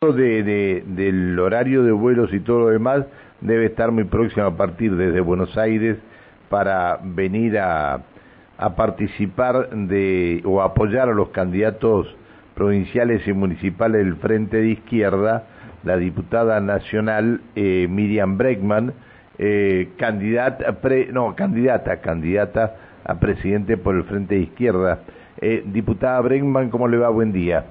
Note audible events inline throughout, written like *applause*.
de, de, del horario de vuelos y todo lo demás debe estar muy próximo a partir desde Buenos Aires para venir a, a participar de o apoyar a los candidatos provinciales y municipales del Frente de Izquierda, la diputada nacional eh, Miriam Breckman, eh, candidata, pre, no, candidata, candidata a presidente por el Frente de Izquierda. Eh, diputada Breckman, ¿cómo le va? Buen día.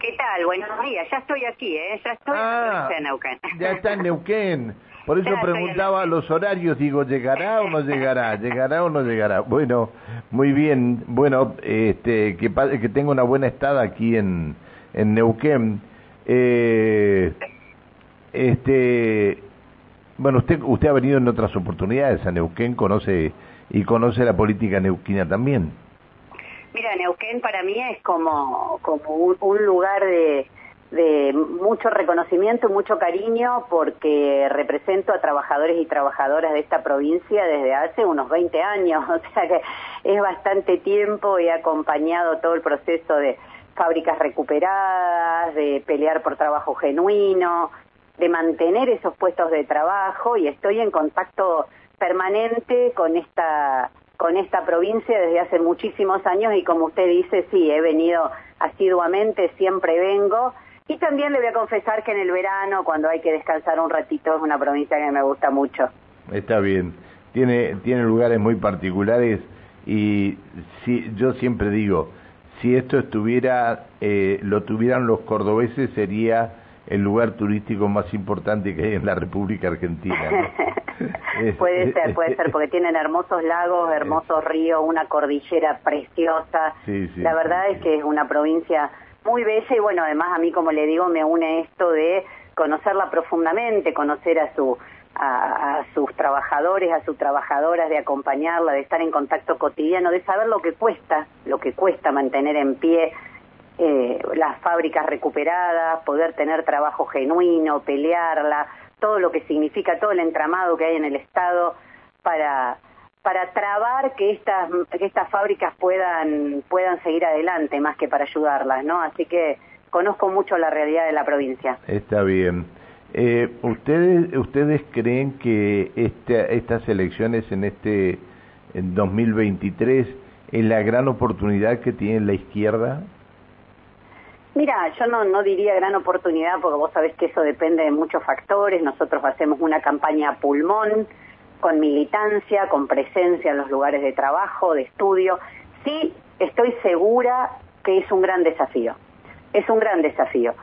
¿Qué tal? Buenos días. Ya estoy aquí, ¿eh? Ya estoy Ah, en Neuquén. Ya está en Neuquén. Por eso *laughs* Ya preguntaba los horarios, digo, ¿llegará o no llegará? *laughs* ¿Llegará o no llegará? Bueno, muy bien. Bueno, este, que, que tenga una buena estada aquí en, en Neuquén. Eh, este, bueno, usted, usted ha venido en otras oportunidades a Neuquén, conoce y conoce la política neuquina también. Mira, Neuquén para mí es como, como un, lugar de, de mucho reconocimiento, mucho cariño, porque represento a trabajadores y trabajadoras de esta provincia desde hace unos 20 años, *laughs* o sea que es bastante tiempo, he acompañado todo el proceso de fábricas recuperadas, de pelear por trabajo genuino, de mantener esos puestos de trabajo y estoy en contacto permanente con esta con esta provincia desde hace muchísimos años y como usted dice, sí, he venido asiduamente, siempre vengo y también le voy a confesar que en el verano, cuando hay que descansar un ratito, es una provincia que me gusta mucho. Está bien. Tiene, tiene lugares muy particulares y si, yo siempre digo, si esto estuviera, eh, lo tuvieran los cordobeses, sería el lugar turístico más importante que hay en la República Argentina. ¿no? *laughs* *laughs* Puede ser, puede ser, porque tienen hermosos lagos, hermosos ríos, una cordillera preciosa. Sí, sí, la verdad sí, es que es una provincia muy bella y bueno, además a mí, como le digo, me une esto de conocerla profundamente, conocer a su a, a sus trabajadores, a sus trabajadoras, de acompañarla, de estar en contacto cotidiano, de saber lo que cuesta, lo que cuesta mantener en pie eh, las fábricas recuperadas, poder tener trabajo genuino, pelearla, todo lo que significa, todo el entramado que hay en el Estado para para trabar que estas que estas fábricas puedan puedan seguir adelante más que para ayudarlas, ¿no? Así que conozco mucho la realidad de la provincia. Está bien. Eh, ¿ustedes, ¿Ustedes creen que este, estas elecciones en este en 2023 es la gran oportunidad que tiene la izquierda? Mira, yo no, no diría gran oportunidad porque vos sabés que eso depende de muchos factores. Nosotros hacemos una campaña pulmón, con militancia, con presencia en los lugares de trabajo, de estudio. Sí, estoy segura que es un gran desafío. Es un gran desafío.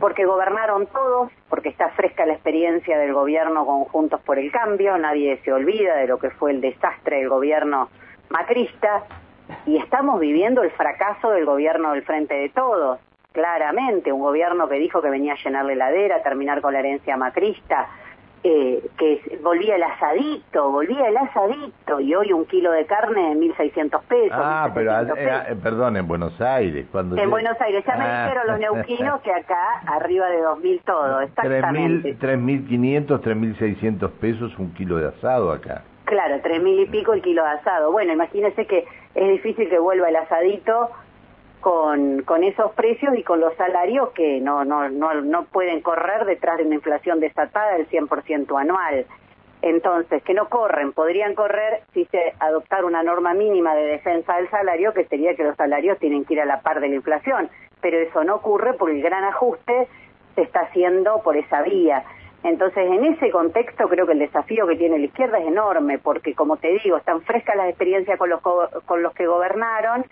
Porque gobernaron todos, porque está fresca la experiencia del gobierno conjuntos por el cambio, nadie se olvida de lo que fue el desastre del gobierno macrista, y estamos viviendo el fracaso del gobierno del Frente de Todos claramente, un gobierno que dijo que venía a llenar la heladera, a terminar con la herencia macrista, eh, que volvía el asadito, volvía el asadito, y hoy un kilo de carne de 1.600 pesos. Ah, pero 1.700 pesos. perdón, en Buenos Aires. Cuando En yo- Buenos Aires, ya me Ah. dijeron los neuquinos que acá arriba de 2.000 todo, exactamente. 3.000, 3.500, 3.600 pesos un kilo de asado acá. Claro, tres mil y pico el kilo de asado. Bueno, imagínese que es difícil que vuelva el asadito con, con esos precios y con los salarios que no, no, no, no pueden correr detrás de una inflación desatada del 100% anual. Entonces, que no corren, podrían correr si se adoptara una norma mínima de defensa del salario, que sería que los salarios tienen que ir a la par de la inflación. Pero eso no ocurre porque el gran ajuste se está haciendo por esa vía. Entonces, en ese contexto, creo que el desafío que tiene la izquierda es enorme, porque, como te digo, están frescas las experiencias con los, go- con los que gobernaron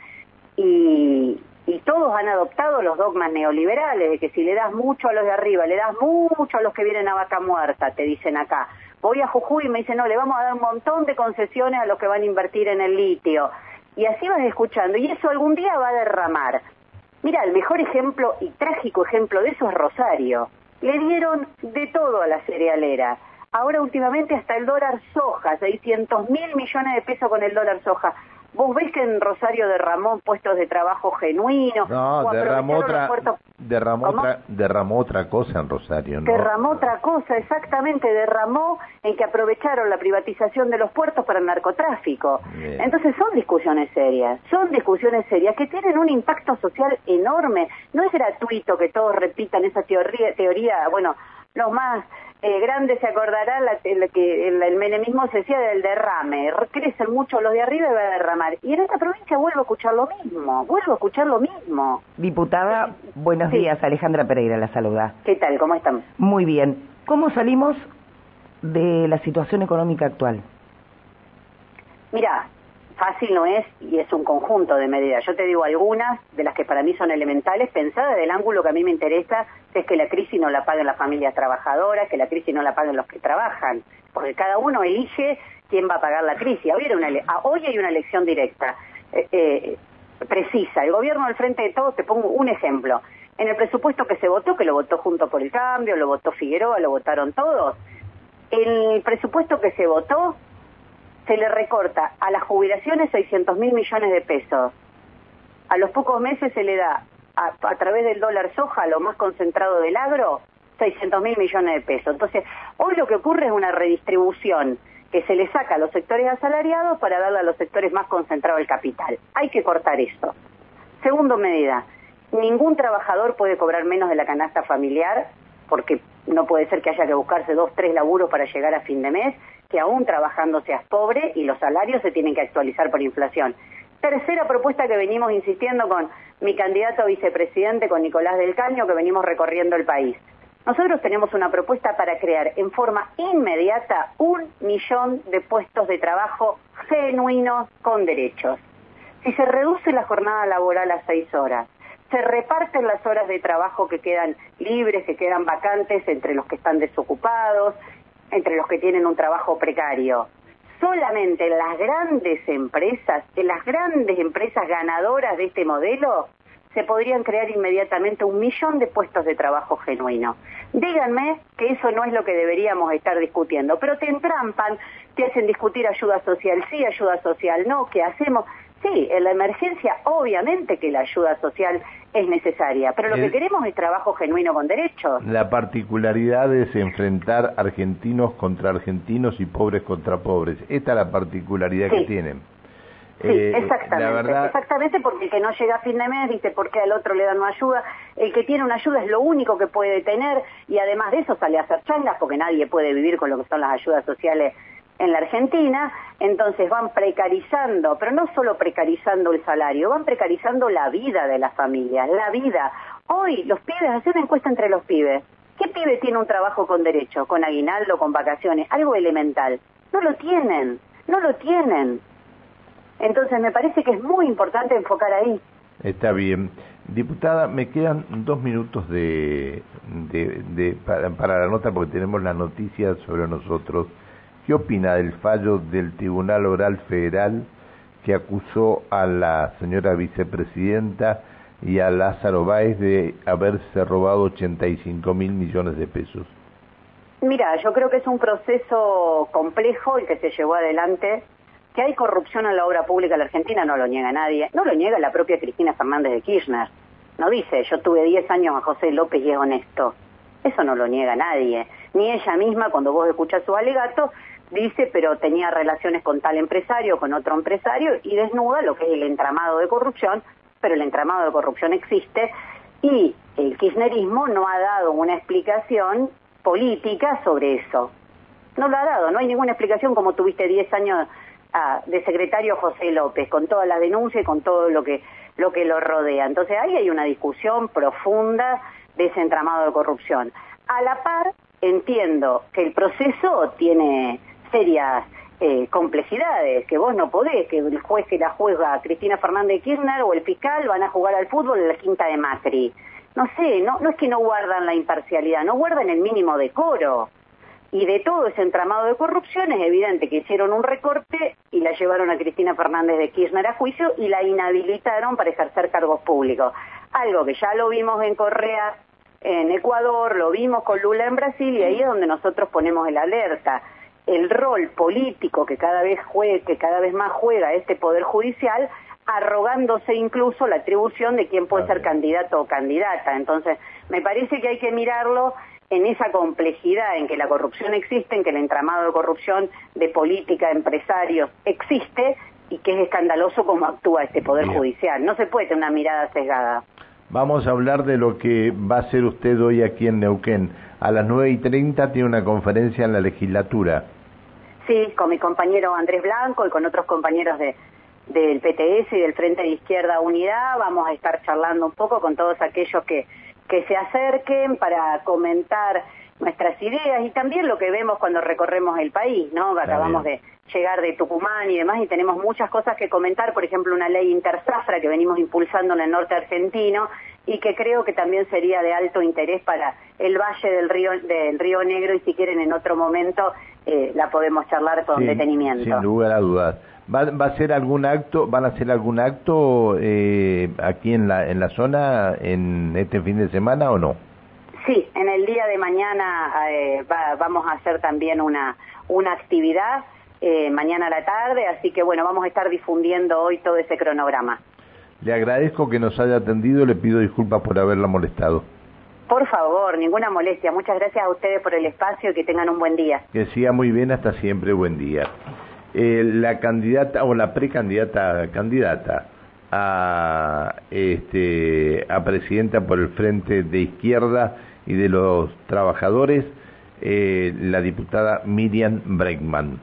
y, y todos han adoptado los dogmas neoliberales, de que si le das mucho a los de arriba, le das mucho a los que vienen a vaca muerta, te dicen acá. Voy a Jujuy y me dicen, no, le vamos a dar un montón de concesiones a los que van a invertir en el litio. Y así vas escuchando, y eso algún día va a derramar. Mira, el mejor ejemplo y trágico ejemplo de eso es Rosario. Le dieron de todo a la cerealera. Ahora últimamente hasta el dólar soja, 600 mil millones de pesos con el dólar soja. Vos ves que en Rosario derramó puestos de trabajo genuinos. No, derramó otra, derramó, otra, derramó otra cosa en Rosario. ¿no? Derramó otra cosa, exactamente. Derramó en que aprovecharon la privatización de los puertos para el narcotráfico. Entonces son discusiones serias, son discusiones serias que tienen un impacto social enorme. No es gratuito que todos repitan esa teoría, teoría bueno, los más eh, grandes se acordarán la, que el, menemismo se decía del derrame, crecen mucho los de arriba y va a derramar. Y en esta provincia vuelvo a escuchar lo mismo, vuelvo a escuchar lo mismo. Diputada, buenos días, Alejandra Pereira la saluda. ¿Qué tal? ¿Cómo están? Muy bien. ¿Cómo salimos de la situación económica actual? Fácil no es y es un conjunto de medidas. Yo te digo algunas de las que para mí son elementales, pensadas del ángulo que a mí me interesa, es que la crisis no la paguen las familias trabajadoras, que la crisis no la paguen los que trabajan, porque cada uno elige quién va a pagar la crisis. Hoy, una, ah, hoy hay una elección directa, eh, eh, precisa. El gobierno al frente de todos, te pongo un ejemplo. En el presupuesto que se votó, que lo votó junto por el cambio, lo votó Figueroa, lo votaron todos, el presupuesto que se votó se le recorta a las jubilaciones 600 mil millones de pesos. A los pocos meses se le da, a, través del dólar soja, lo más concentrado del agro, 600 mil millones de pesos. Entonces, hoy lo que ocurre es una redistribución que se le saca a los sectores asalariados para darle a los sectores más concentrados el capital. Hay que cortar eso. Segundo medida, ningún trabajador puede cobrar menos de la canasta familiar porque no puede ser que haya que buscarse dos, tres laburos para llegar a fin de mes que aún trabajando seas pobre y los salarios se tienen que actualizar por inflación. Tercera propuesta que venimos insistiendo con mi candidato a vicepresidente, con Nicolás del Caño, que venimos recorriendo el país. Nosotros tenemos una propuesta para crear en forma inmediata un millón de puestos de trabajo genuinos con derechos. Si se reduce la jornada laboral a seis horas, se reparten las horas de trabajo que quedan libres, que quedan vacantes entre los que están desocupados, entre los que tienen un trabajo precario. Solamente en las grandes empresas, en las grandes empresas ganadoras de este modelo, se podrían crear inmediatamente un millón de puestos de trabajo genuino. Díganme que eso no es lo que deberíamos estar discutiendo, pero te entrampan, te hacen discutir ayuda social sí, ayuda social no, ¿qué hacemos? Sí, en la emergencia obviamente que la ayuda social es necesaria, pero lo que queremos es trabajo genuino con derechos. La particularidad es enfrentar argentinos contra argentinos y pobres contra pobres. Esta es la particularidad que tienen. Sí, eh, exactamente. Exactamente porque el que no llega a fin de mes dice por qué al otro le dan una ayuda. El que tiene una ayuda es lo único que puede tener y además de eso sale a hacer changas porque nadie puede vivir con lo que son las ayudas sociales en la Argentina, entonces van precarizando, pero no solo precarizando el salario, van precarizando la vida de las familias, la vida. Hoy los pibes, hacen una encuesta entre los pibes. ¿Qué pibe tiene un trabajo con derecho, con aguinaldo, con vacaciones? Algo elemental. No lo tienen, no lo tienen. Entonces me parece que es muy importante enfocar ahí. Está bien. Diputada, me quedan dos minutos de, de, para, para, la nota porque tenemos las noticias sobre nosotros. ¿Qué opina del fallo del Tribunal Oral Federal que acusó a la señora vicepresidenta y a Lázaro Báez de haberse robado 85 mil millones de pesos? Mira, yo creo que es un proceso complejo el que se llevó adelante. Que hay corrupción en la obra pública en la Argentina no lo niega nadie. No lo niega la propia Cristina Fernández de Kirchner. No dice, yo tuve 10 años a José López y es honesto. Eso no lo niega nadie. Ni ella misma, cuando vos escuchás su alegato, dice, pero tenía relaciones con tal empresario, con otro empresario, y desnuda lo que es el entramado de corrupción, pero el entramado de corrupción existe, y el kirchnerismo no ha dado una explicación política sobre eso. No lo ha dado, no hay ninguna explicación como tuviste 10 años ah, de secretario José López, con todas las denuncias y con todo lo que, lo que lo rodea. Entonces ahí hay una discusión profunda de ese entramado de corrupción. A la par, entiendo que el proceso tiene serias eh, complejidades, que vos no podés, que el juez que la juega Cristina Fernández Kirchner o el fiscal van a jugar al fútbol en la quinta de Macri. No sé, no, no es que no guardan la imparcialidad, no guardan el mínimo decoro. Y de todo ese entramado de corrupción es evidente que hicieron un recorte y la llevaron a Cristina Fernández de Kirchner a juicio y la inhabilitaron para ejercer cargos públicos. Algo que ya lo vimos en Correa en Ecuador, lo vimos con Lula en Brasil y ahí es donde nosotros ponemos el alerta el rol político que cada vez juega, que cada vez más juega este poder judicial, arrogándose incluso la atribución de quién puede ser candidato o candidata. Entonces, me parece que hay que mirarlo en esa complejidad en que la corrupción existe, en que el entramado de corrupción de política, empresarios existe y que es escandaloso cómo actúa este Poder Judicial. No se puede tener una mirada sesgada. Vamos a hablar de lo que va a hacer usted hoy aquí en Neuquén. A las nueve y treinta tiene una conferencia en la legislatura. Sí, con mi compañero Andrés Blanco y con otros compañeros de, del PTS y del Frente de Izquierda Unidad. Vamos a estar charlando un poco con todos aquellos que, que se acerquen para comentar nuestras ideas y también lo que vemos cuando recorremos el país, ¿no? Acabamos de llegar de Tucumán y demás y tenemos muchas cosas que comentar, por ejemplo, una ley intersafra que venimos impulsando en el norte argentino y que creo que también sería de alto interés para el Valle del Río, del Río Negro y si quieren en otro momento eh, la podemos charlar con detenimiento. Sin lugar a dudas. ¿Va, ¿Va, a ser algún acto, van a hacer algún acto eh, aquí en la, en la zona en este fin de semana o no? Sí, en el día de mañana eh, vamos a hacer también una, una actividad eh, mañana a la tarde, así que bueno, vamos a estar difundiendo hoy todo ese cronograma. Le agradezco que nos haya atendido, le pido disculpas por haberla molestado. Por favor, ninguna molestia. Muchas gracias a ustedes por el espacio y que tengan un buen día. Que siga muy bien, hasta siempre, buen día. Eh, la candidata o la precandidata candidata a este a presidenta por el frente de izquierda y de los trabajadores eh, la diputada Miriam Bregman